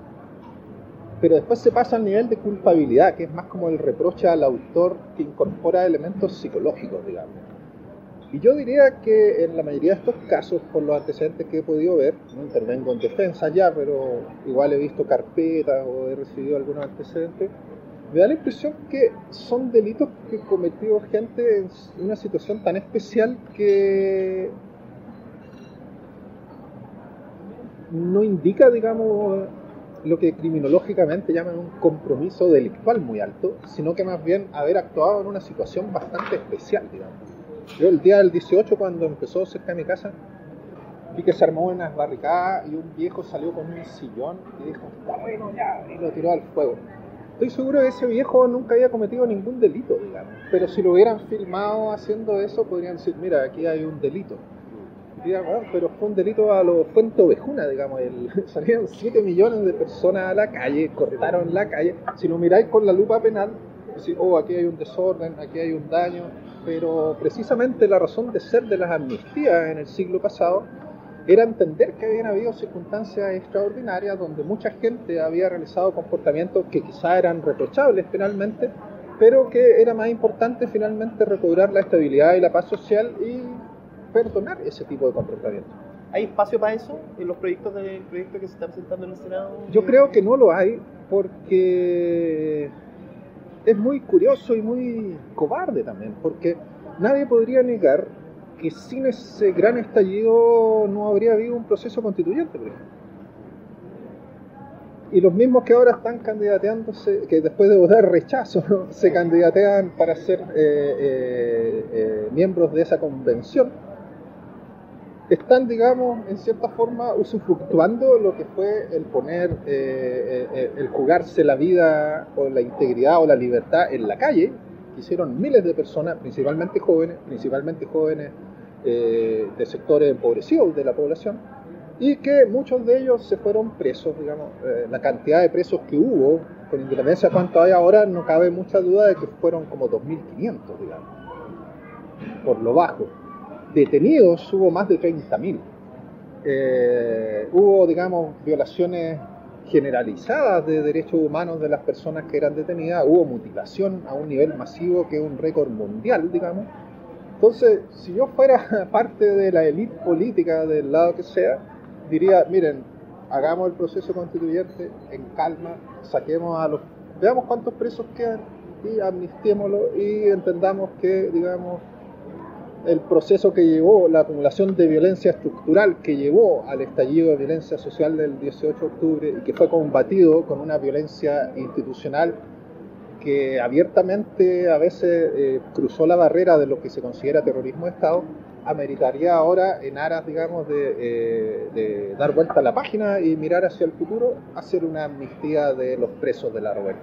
Pero después se pasa al nivel de culpabilidad, que es más como el reproche al autor que incorpora elementos psicológicos, digamos. Y yo diría que en la mayoría de estos casos, por los antecedentes que he podido ver, no intervengo en defensa ya, pero igual he visto carpetas o he recibido algunos antecedentes, me da la impresión que son delitos que cometió gente en una situación tan especial que no indica, digamos, lo que criminológicamente llaman un compromiso delictual muy alto, sino que más bien haber actuado en una situación bastante especial, digamos. Yo el día del 18, cuando empezó cerca de mi casa, vi que se armó unas barricadas y un viejo salió con un sillón y dijo, está bueno ya, y lo tiró al fuego. Estoy seguro que ese viejo nunca había cometido ningún delito, digamos. Pero si lo hubieran filmado haciendo eso, podrían decir, mira, aquí hay un delito. pero fue un delito a lo Fuente Ovejuna, digamos. El, (laughs) salieron 7 millones de personas a la calle, cortaron la calle. Si lo miráis con la lupa penal, decís, oh, aquí hay un desorden, aquí hay un daño. Pero precisamente la razón de ser de las amnistías en el siglo pasado era entender que habían habido circunstancias extraordinarias donde mucha gente había realizado comportamientos que quizá eran reprochables penalmente, pero que era más importante finalmente recobrar la estabilidad y la paz social y perdonar ese tipo de comportamientos. ¿Hay espacio para eso en los proyectos del proyecto que se está presentando en el Senado? Yo creo que no lo hay porque es muy curioso y muy cobarde también, porque nadie podría negar que sin ese gran estallido no habría habido un proceso constituyente, por ejemplo. Y los mismos que ahora están candidateándose, que después de votar rechazo, se candidatean para ser eh, eh, eh, miembros de esa convención, están, digamos, en cierta forma usufructuando lo que fue el poner, el jugarse la vida o la integridad o la libertad en la calle, hicieron miles de personas, principalmente jóvenes, principalmente jóvenes eh, de sectores empobrecidos de la población, y que muchos de ellos se fueron presos, digamos, eh, la cantidad de presos que hubo, con independencia de cuánto hay ahora, no cabe mucha duda de que fueron como 2.500, digamos, por lo bajo. Detenidos hubo más de 30.000. Eh, hubo, digamos, violaciones generalizadas de derechos humanos de las personas que eran detenidas, hubo mutilación a un nivel masivo que es un récord mundial, digamos. Entonces, si yo fuera (laughs) parte de la élite política del lado que sea, diría, miren, hagamos el proceso constituyente en calma, saquemos a los, veamos cuántos presos quedan y amnistiémoslo y entendamos que, digamos, el proceso que llevó, la acumulación de violencia estructural que llevó al estallido de violencia social del 18 de octubre y que fue combatido con una violencia institucional que abiertamente a veces eh, cruzó la barrera de lo que se considera terrorismo de Estado, ameritaría ahora, en aras, digamos, de, eh, de, dar vuelta a la página y mirar hacia el futuro, hacer una amnistía de los presos de la revuelta.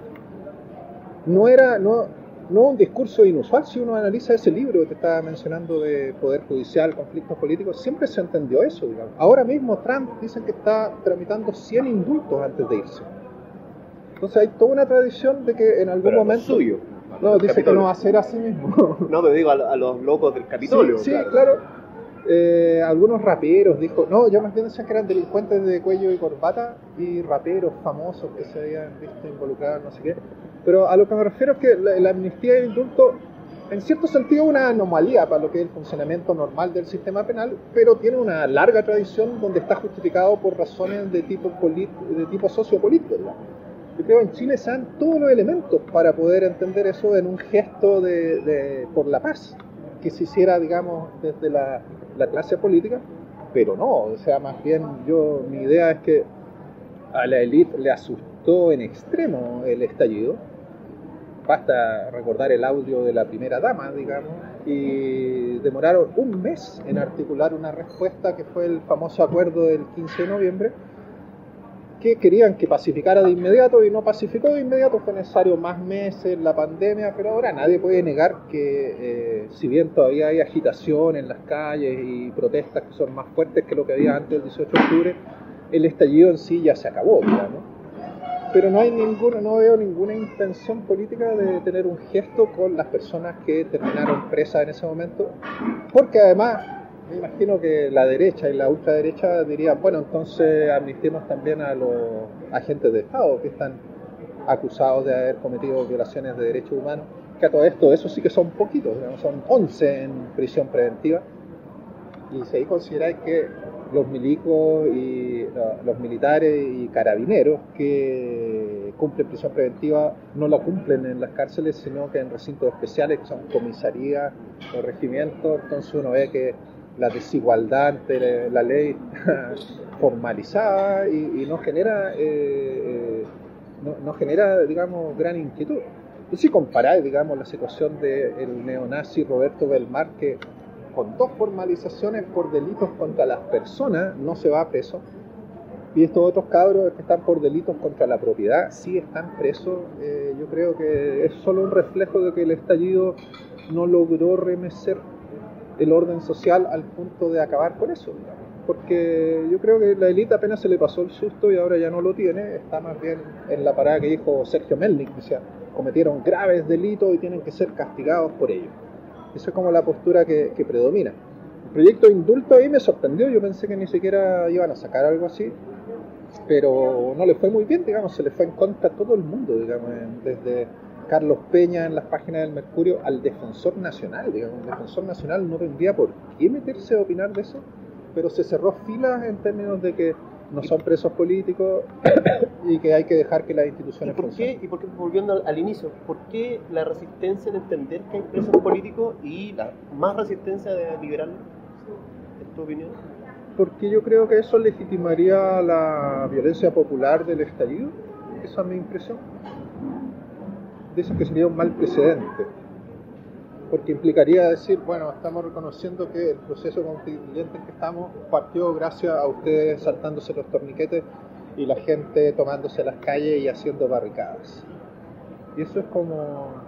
No era, no, no un discurso inusual si uno analiza ese libro que te estaba mencionando de poder judicial, conflictos políticos, siempre se entendió eso, digamos. Ahora mismo Trump dicen que está tramitando 100 indultos antes de irse. Entonces hay toda una tradición de que en algún Pero momento... a los No, dice que no va a ser así mismo. No, pero digo a, a los locos del Capitolio. Sí, sí, claro. Eh, algunos raperos dijo, no, yo más bien decía que eran delincuentes de cuello y corbata y raperos famosos que se habían visto involucrados, no sé qué. Pero a lo que me refiero es que la, la amnistía y el indulto, en cierto sentido, es una anomalía para lo que es el funcionamiento normal del sistema penal, pero tiene una larga tradición donde está justificado por razones de tipo, polit- de tipo sociopolítico. ¿verdad? Yo creo que en Chile se dan todos los elementos para poder entender eso en un gesto de, de- por la paz, que se hiciera, digamos, desde la, la clase política, pero no, o sea, más bien yo, mi idea es que a la élite le asustó en extremo el estallido. Basta recordar el audio de la primera dama, digamos, y demoraron un mes en articular una respuesta que fue el famoso acuerdo del 15 de noviembre, que querían que pacificara de inmediato y no pacificó de inmediato, fue necesario más meses, la pandemia, pero ahora nadie puede negar que eh, si bien todavía hay agitación en las calles y protestas que son más fuertes que lo que había antes del 18 de octubre, el estallido en sí ya se acabó. Pero no hay ninguna, no veo ninguna intención política de tener un gesto con las personas que terminaron presas en ese momento, porque además me imagino que la derecha y la ultraderecha dirían, bueno, entonces amnistiemos también a los agentes de Estado que están acusados de haber cometido violaciones de derechos humanos, que a todo esto, eso sí que son poquitos, son 11 en prisión preventiva, y si ahí consideráis que los milicos y los militares y carabineros que cumplen prisión preventiva no la cumplen en las cárceles, sino que en recintos especiales que son comisarías o regimientos, entonces uno ve que la desigualdad ante la ley (laughs) formalizada y, y no genera eh, eh, genera digamos gran inquietud. Y si comparáis digamos la situación del neonazi Roberto Belmar que con dos formalizaciones por delitos contra las personas no se va preso y estos otros cabros que están por delitos contra la propiedad sí están presos eh, yo creo que es solo un reflejo de que el estallido no logró remecer el orden social al punto de acabar con eso, porque yo creo que la élite apenas se le pasó el susto y ahora ya no lo tiene, está más bien en la parada que dijo Sergio Melnik, sea, cometieron graves delitos y tienen que ser castigados por ello. Esa es como la postura que, que predomina. El proyecto de indulto ahí me sorprendió, yo pensé que ni siquiera iban a sacar algo así, pero no le fue muy bien, digamos, se le fue en contra a todo el mundo, digamos, desde Carlos Peña en las páginas del Mercurio al defensor nacional, digamos, el defensor nacional no tendría por qué meterse a opinar de eso, pero se cerró filas en términos de que no son presos políticos (coughs) y que hay que dejar que las ¿Y instituciones por, qué, y por qué, volviendo al, al inicio, por qué la resistencia de entender que hay presos políticos y la más resistencia de liberar? ¿Es tu opinión? Porque yo creo que eso legitimaría la violencia popular del estallido, esa es mi impresión. Dicen que sería un mal precedente, porque implicaría decir, bueno, estamos reconociendo que el proceso constituyente en que estamos partió gracias a ustedes saltándose los torniquetes y la gente tomándose las calles y haciendo barricadas. Y eso es como...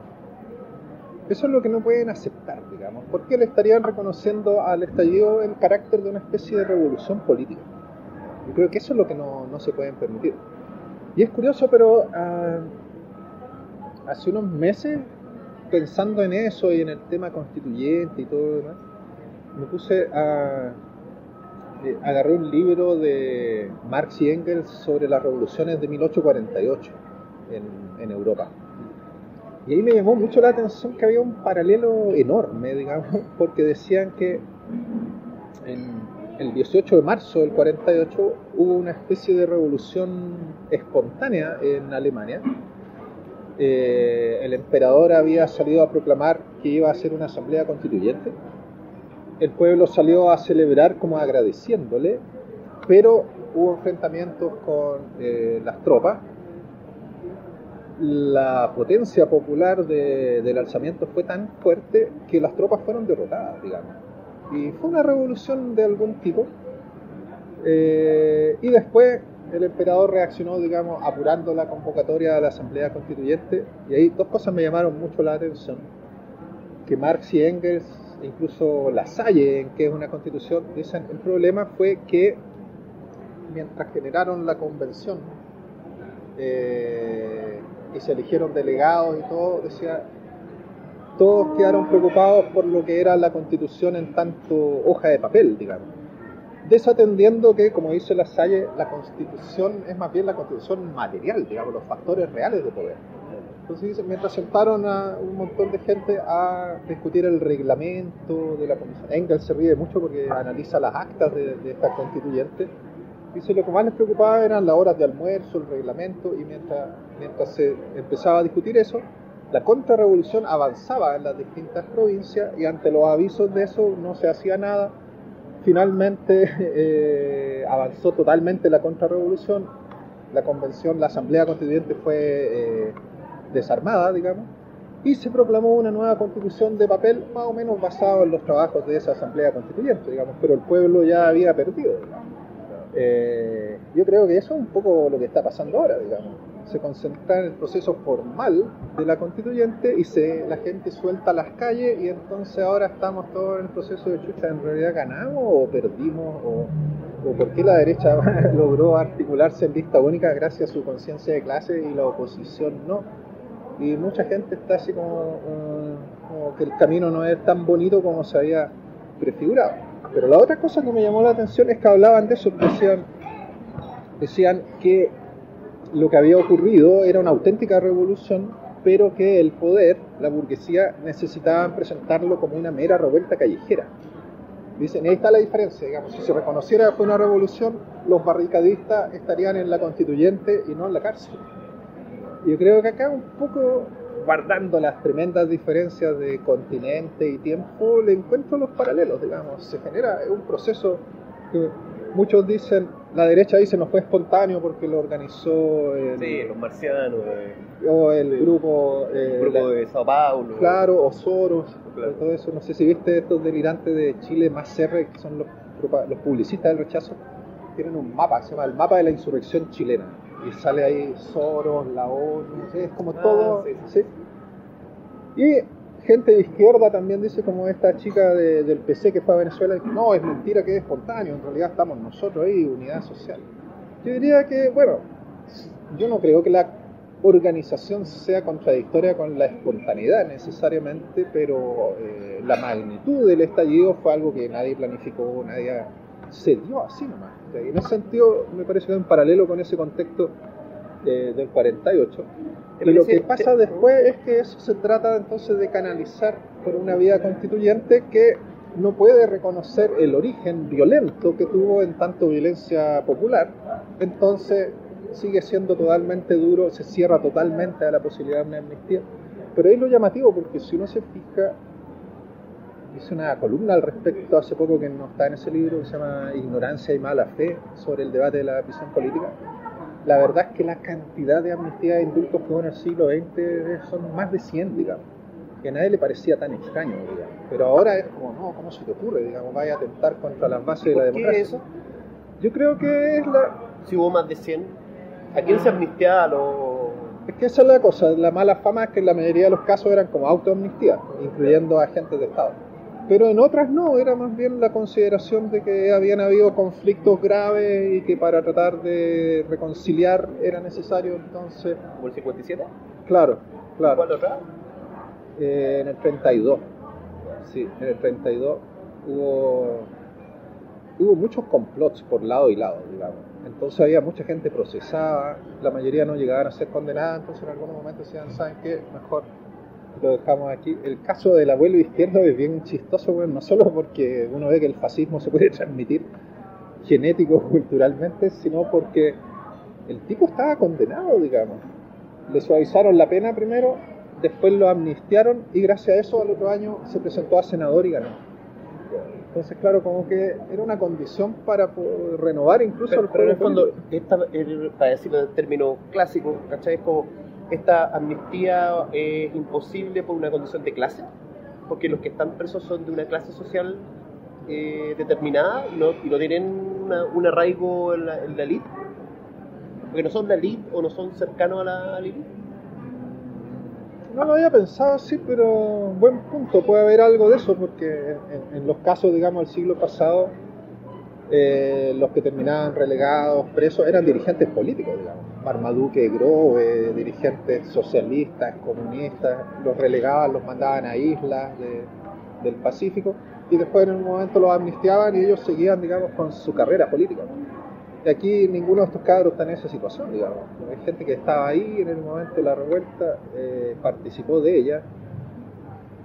Eso es lo que no pueden aceptar, digamos, porque le estarían reconociendo al estallido el carácter de una especie de revolución política. Yo creo que eso es lo que no, no se pueden permitir. Y es curioso, pero ah, hace unos meses, pensando en eso y en el tema constituyente y todo lo demás, me puse a... eh, agarré un libro de Marx y Engels sobre las revoluciones de 1848 en, Europa. Y ahí me llamó mucho la atención que había un paralelo enorme, digamos, (laughs) porque decían que el 18 de marzo del 48 hubo una especie de revolución espontánea en Alemania. Eh, el emperador había salido a proclamar que iba a hacer una asamblea constituyente. El pueblo salió a celebrar como agradeciéndole, pero hubo enfrentamientos con eh, las tropas la potencia popular de- del alzamiento fue tan fuerte que las tropas fueron derrotadas, digamos. Y fue una revolución de algún tipo. Eh, y después el emperador reaccionó, digamos, apurando la convocatoria de la Asamblea Constituyente. Y ahí dos cosas me llamaron mucho la atención. Que Marx y Engels, incluso La Salle, en que es una constitución, dicen, el problema fue que mientras generaron la convención, eh, y se eligieron delegados y todo, decía, todos quedaron preocupados por lo que era la constitución en tanto hoja de papel, digamos. Desatendiendo que, como dice la Salle, la constitución es más bien la constitución material, digamos, los factores reales de poder. Entonces, mientras sentaron a un montón de gente a discutir el reglamento de la comisión, Engels se ríe mucho porque analiza las actas de, de esta constituyente, dice lo que más les preocupaba eran las horas de almuerzo, el reglamento, y mientras, mientras se empezaba a discutir eso, la contrarrevolución avanzaba en las distintas provincias y ante los avisos de eso no se hacía nada. Finalmente eh, avanzó totalmente la contrarrevolución, la convención, la asamblea constituyente fue eh, desarmada, digamos, y se proclamó una nueva constitución de papel más o menos basado en los trabajos de esa asamblea constituyente, digamos, pero el pueblo ya había perdido. Eh, yo creo que eso es un poco lo que está pasando ahora, digamos se concentra en el proceso formal de la constituyente y se, la gente suelta las calles y entonces ahora estamos todos en el proceso de chucha, ¿en realidad ganamos o perdimos? ¿O, o por qué la derecha (laughs) logró articularse en lista única gracias a su conciencia de clase y la oposición no? Y mucha gente está así como, uh, como que el camino no es tan bonito como se había prefigurado. Pero la otra cosa que me llamó la atención es que hablaban de eso, decían que lo que había ocurrido era una auténtica revolución, pero que el poder, la burguesía, necesitaban presentarlo como una mera revuelta callejera. Dicen, ahí está la diferencia, digamos, si se reconociera que fue una revolución, los barricadistas estarían en la constituyente y no en la cárcel. Yo creo que acá un poco, guardando las tremendas diferencias de continente y tiempo, le encuentro los paralelos, digamos, se genera un proceso que muchos dicen, la derecha dice no fue espontáneo porque lo organizó el, los marcianos eh, o el grupo, el grupo de Sao Paulo. Claro o Soros todo eso. No sé si viste estos delirantes de Chile más CR que son los, los publicistas del rechazo tienen un mapa se llama el mapa de la insurrección chilena. Y sale ahí Soros la ONU es como ah, todo ¿sí? y gente de izquierda también dice, como esta chica del PC que fue a Venezuela, no, es mentira que es espontáneo, en realidad estamos nosotros ahí, unidad social. Yo diría que, bueno, yo no creo que la organización sea contradictoria con la espontaneidad necesariamente, pero eh, la magnitud del estallido fue algo que nadie planificó, nadie se dio así nomás. Y en ese sentido me parece que es un paralelo con ese contexto eh, del 48 y lo que pasa después es que eso se trata entonces de canalizar por una vía constituyente que no puede reconocer el origen violento que tuvo en tanto violencia popular, entonces sigue siendo totalmente duro, se cierra totalmente a la posibilidad de una amnistía. Pero ahí lo llamativo, porque si uno se fija, hice una columna al respecto hace poco que no está en ese libro, que se llama Ignorancia y Mala Fe, sobre el debate de la prisión política la verdad es que la cantidad de amnistía de indultos que hubo en el siglo XX son más de 100, digamos, que a nadie le parecía tan extraño, digamos. Pero ahora es como, no, ¿cómo se te ocurre? Digamos, vaya a atentar contra las bases de la democracia. eso? Yo creo que es la... Si hubo más de 100, ¿a quién se amnistía a los...? Es que esa es la cosa, la mala fama es que en la mayoría de los casos eran como autoamnistía, incluyendo agentes de Estado pero en otras no, era más bien la consideración de que habían habido conflictos graves y que para tratar de reconciliar era necesario entonces... ¿Como el 57? Claro, claro. ¿Cuál otra? Eh, en el 32, sí, en el 32 hubo, hubo muchos complots por lado y lado, digamos. Entonces había mucha gente procesada, la mayoría no llegaban a ser condenadas, entonces en algunos momentos decían, ¿saben qué? Mejor lo dejamos aquí. El caso del abuelo izquierdo es bien chistoso, bueno, no solo porque uno ve que el fascismo se puede (laughs) transmitir genético culturalmente, sino porque el tipo estaba condenado, digamos. Le suavizaron la pena primero, después lo amnistiaron y gracias a eso al otro año se presentó a senador y ganó. Entonces, claro, como que era una condición para renovar incluso el Pero en el fondo, esta, para decirlo en términos clásicos, ¿cachai? Es como esta amnistía es imposible por una condición de clase, porque los que están presos son de una clase social eh, determinada y no, tienen un arraigo en la, en elite, porque no son la elite o no son cercanos a la, elite. No lo había pensado así, pero buen punto, puede haber algo de eso, porque en, los casos, digamos, del siglo pasado, eh, los que terminaban relegados, presos, eran dirigentes políticos, digamos. Marmaduke Grove, dirigentes socialistas, comunistas, los relegaban, los mandaban a islas del Pacífico y después en un momento los amnistiaban y ellos seguían, digamos, con su carrera política. Y aquí ninguno de estos cabros está en esa situación, digamos. Hay gente que estaba ahí en el momento de la revuelta, eh, participó de ella.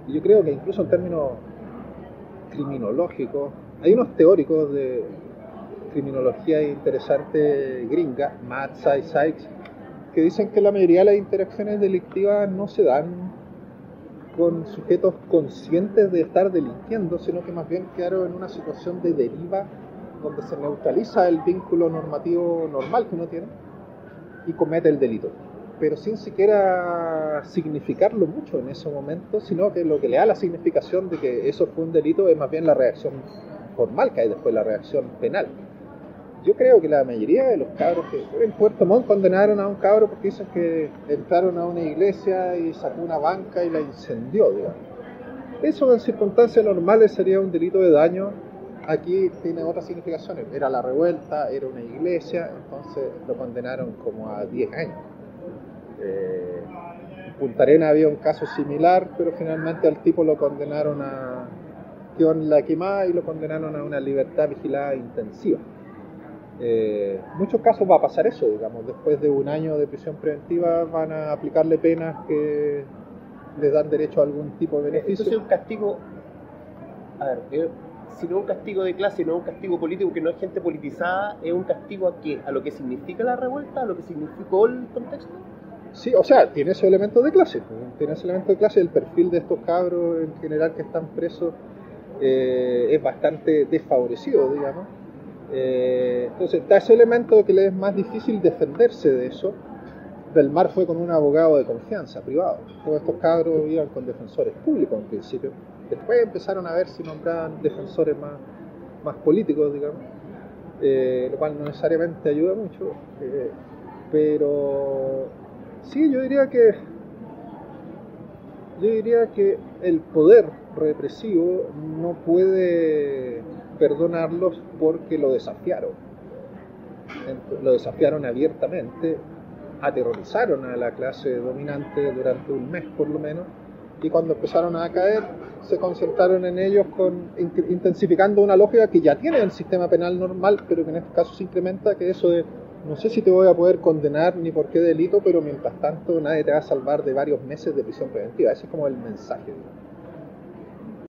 Y yo creo que incluso en términos criminológicos, hay unos teóricos de criminología interesante gringa, Matt y Sykes, que dicen que la mayoría de las interacciones delictivas no se dan con sujetos conscientes de estar delinquiendo, sino que más bien quedaron en una situación de deriva donde se neutraliza el vínculo normativo normal que uno tiene y comete el delito. Pero sin siquiera significarlo mucho en ese momento, sino que lo que le da la significación de que eso fue un delito es más bien la reacción formal hay después, la reacción penal yo creo que la mayoría de los cabros que en Puerto Montt condenaron a un cabro porque dicen que entraron a una iglesia y sacó una banca y la incendió, digamos. Eso en circunstancias normales sería un delito de daño. Aquí tiene otras significaciones. Era la revuelta, era una iglesia, entonces lo condenaron como a 10 años. Eh, en Punta Arena había un caso similar, pero finalmente al tipo lo condenaron a con la quemada y lo condenaron a una libertad vigilada intensiva. Eh, muchos casos va a pasar eso, digamos, después de un año de prisión preventiva van a aplicarle penas que les dan derecho a algún tipo de beneficio. Entonces un castigo, a ver, eh, si no es un castigo de clase, no es un castigo político, que no es gente politizada, ¿es un castigo a qué? ¿A lo que significa la revuelta? ¿A lo que significó el contexto? Sí, o sea, tiene ese elemento de clase, tiene ese elemento de clase, el perfil de estos cabros en general que están presos eh, es bastante desfavorecido, digamos eh, entonces, está ese elemento que le es más difícil defenderse de eso. Belmar fue con un abogado de confianza, privado. Todos estos cabros iban con defensores públicos en principio. Después empezaron a ver si nombraban defensores más, más políticos, digamos, eh, lo cual no necesariamente ayuda mucho. Pero sí, yo diría que yo diría que el poder represivo no puede perdonarlos porque lo desafiaron. Lo desafiaron abiertamente, aterrorizaron a la clase dominante durante un mes por lo menos, y cuando empezaron a caer se concentraron en ellos con intensificando una lógica que ya tiene el sistema penal normal, pero que en este caso se incrementa, que eso de no sé si te voy a poder condenar ni por qué delito, pero mientras tanto nadie te va a salvar de varios meses de prisión preventiva. Ese es como el mensaje.